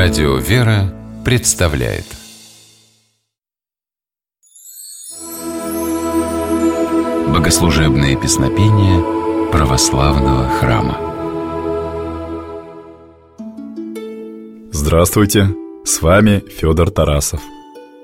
Радио «Вера» представляет Богослужебные песнопения православного храма Здравствуйте! С вами Федор Тарасов.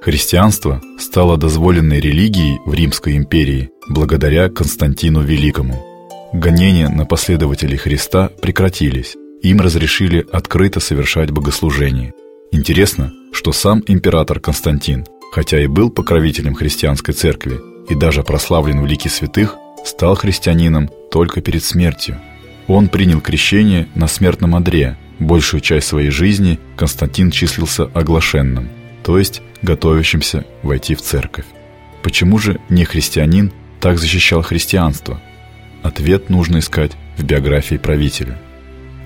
Христианство стало дозволенной религией в Римской империи благодаря Константину Великому. Гонения на последователей Христа прекратились, им разрешили открыто совершать богослужение. Интересно, что сам император Константин, хотя и был покровителем христианской церкви и даже прославлен в лике святых, стал христианином только перед смертью. Он принял крещение на смертном одре. Большую часть своей жизни Константин числился оглашенным, то есть готовящимся войти в церковь. Почему же не христианин так защищал христианство? Ответ нужно искать в биографии правителя –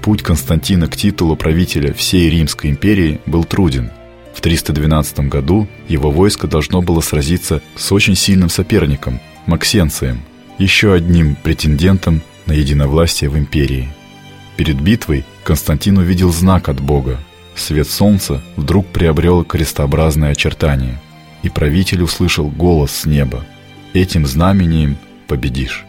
Путь Константина к титулу правителя всей Римской империи был труден. В 312 году его войско должно было сразиться с очень сильным соперником – Максенцием, еще одним претендентом на единовластие в империи. Перед битвой Константин увидел знак от Бога. Свет солнца вдруг приобрел крестообразное очертание, и правитель услышал голос с неба «Этим знамением победишь».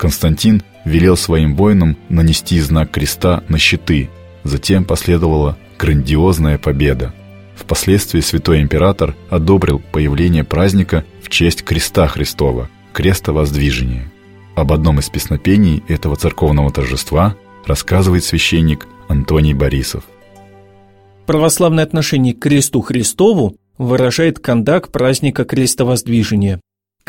Константин велел своим воинам нанести знак креста на щиты. Затем последовала грандиозная победа. Впоследствии святой император одобрил появление праздника в честь креста Христова – крестовоздвижения. Об одном из песнопений этого церковного торжества рассказывает священник Антоний Борисов. Православное отношение к кресту Христову выражает кондак праздника крестовоздвижения.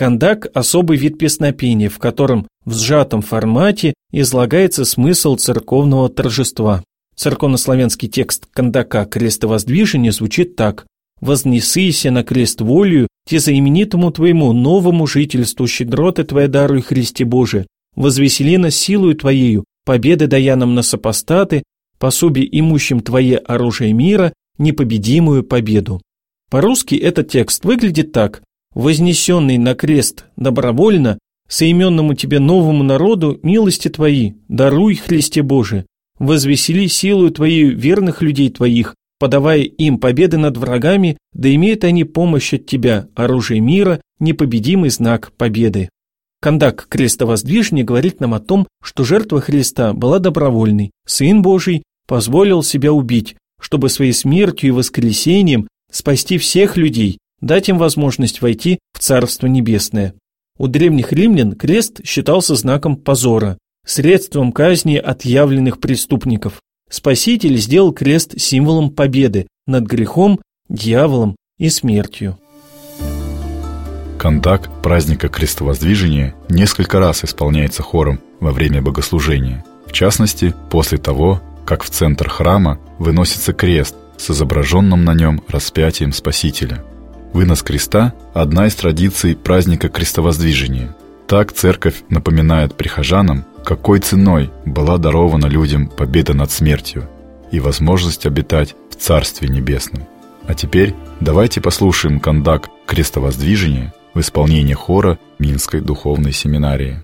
Кондак – особый вид песнопения, в котором в сжатом формате излагается смысл церковного торжества. Церковнославянский текст кондака крестовоздвижения звучит так «Вознесыся на крест волею, те за именитому твоему новому жительству щедроты твоя даруй Христе Боже, возвесели нас силою твоею, победы дая нам на сопостаты, пособие имущим твое оружие мира, непобедимую победу». По-русски этот текст выглядит так вознесенный на крест добровольно, соименному тебе новому народу милости твои, даруй, Христе Боже, возвесели силу твою верных людей твоих, подавая им победы над врагами, да имеют они помощь от тебя, оружие мира, непобедимый знак победы. Кондак крестовоздвижения говорит нам о том, что жертва Христа была добровольной, Сын Божий позволил себя убить, чтобы своей смертью и воскресением спасти всех людей, дать им возможность войти в Царство Небесное. У древних римлян крест считался знаком позора, средством казни отъявленных преступников. Спаситель сделал крест символом победы над грехом, дьяволом и смертью. Кондак праздника крестовоздвижения несколько раз исполняется хором во время богослужения. В частности, после того, как в центр храма выносится крест с изображенным на нем распятием Спасителя – Вынос креста – одна из традиций праздника крестовоздвижения. Так церковь напоминает прихожанам, какой ценой была дарована людям победа над смертью и возможность обитать в Царстве Небесном. А теперь давайте послушаем кондак крестовоздвижения в исполнении хора Минской духовной семинарии.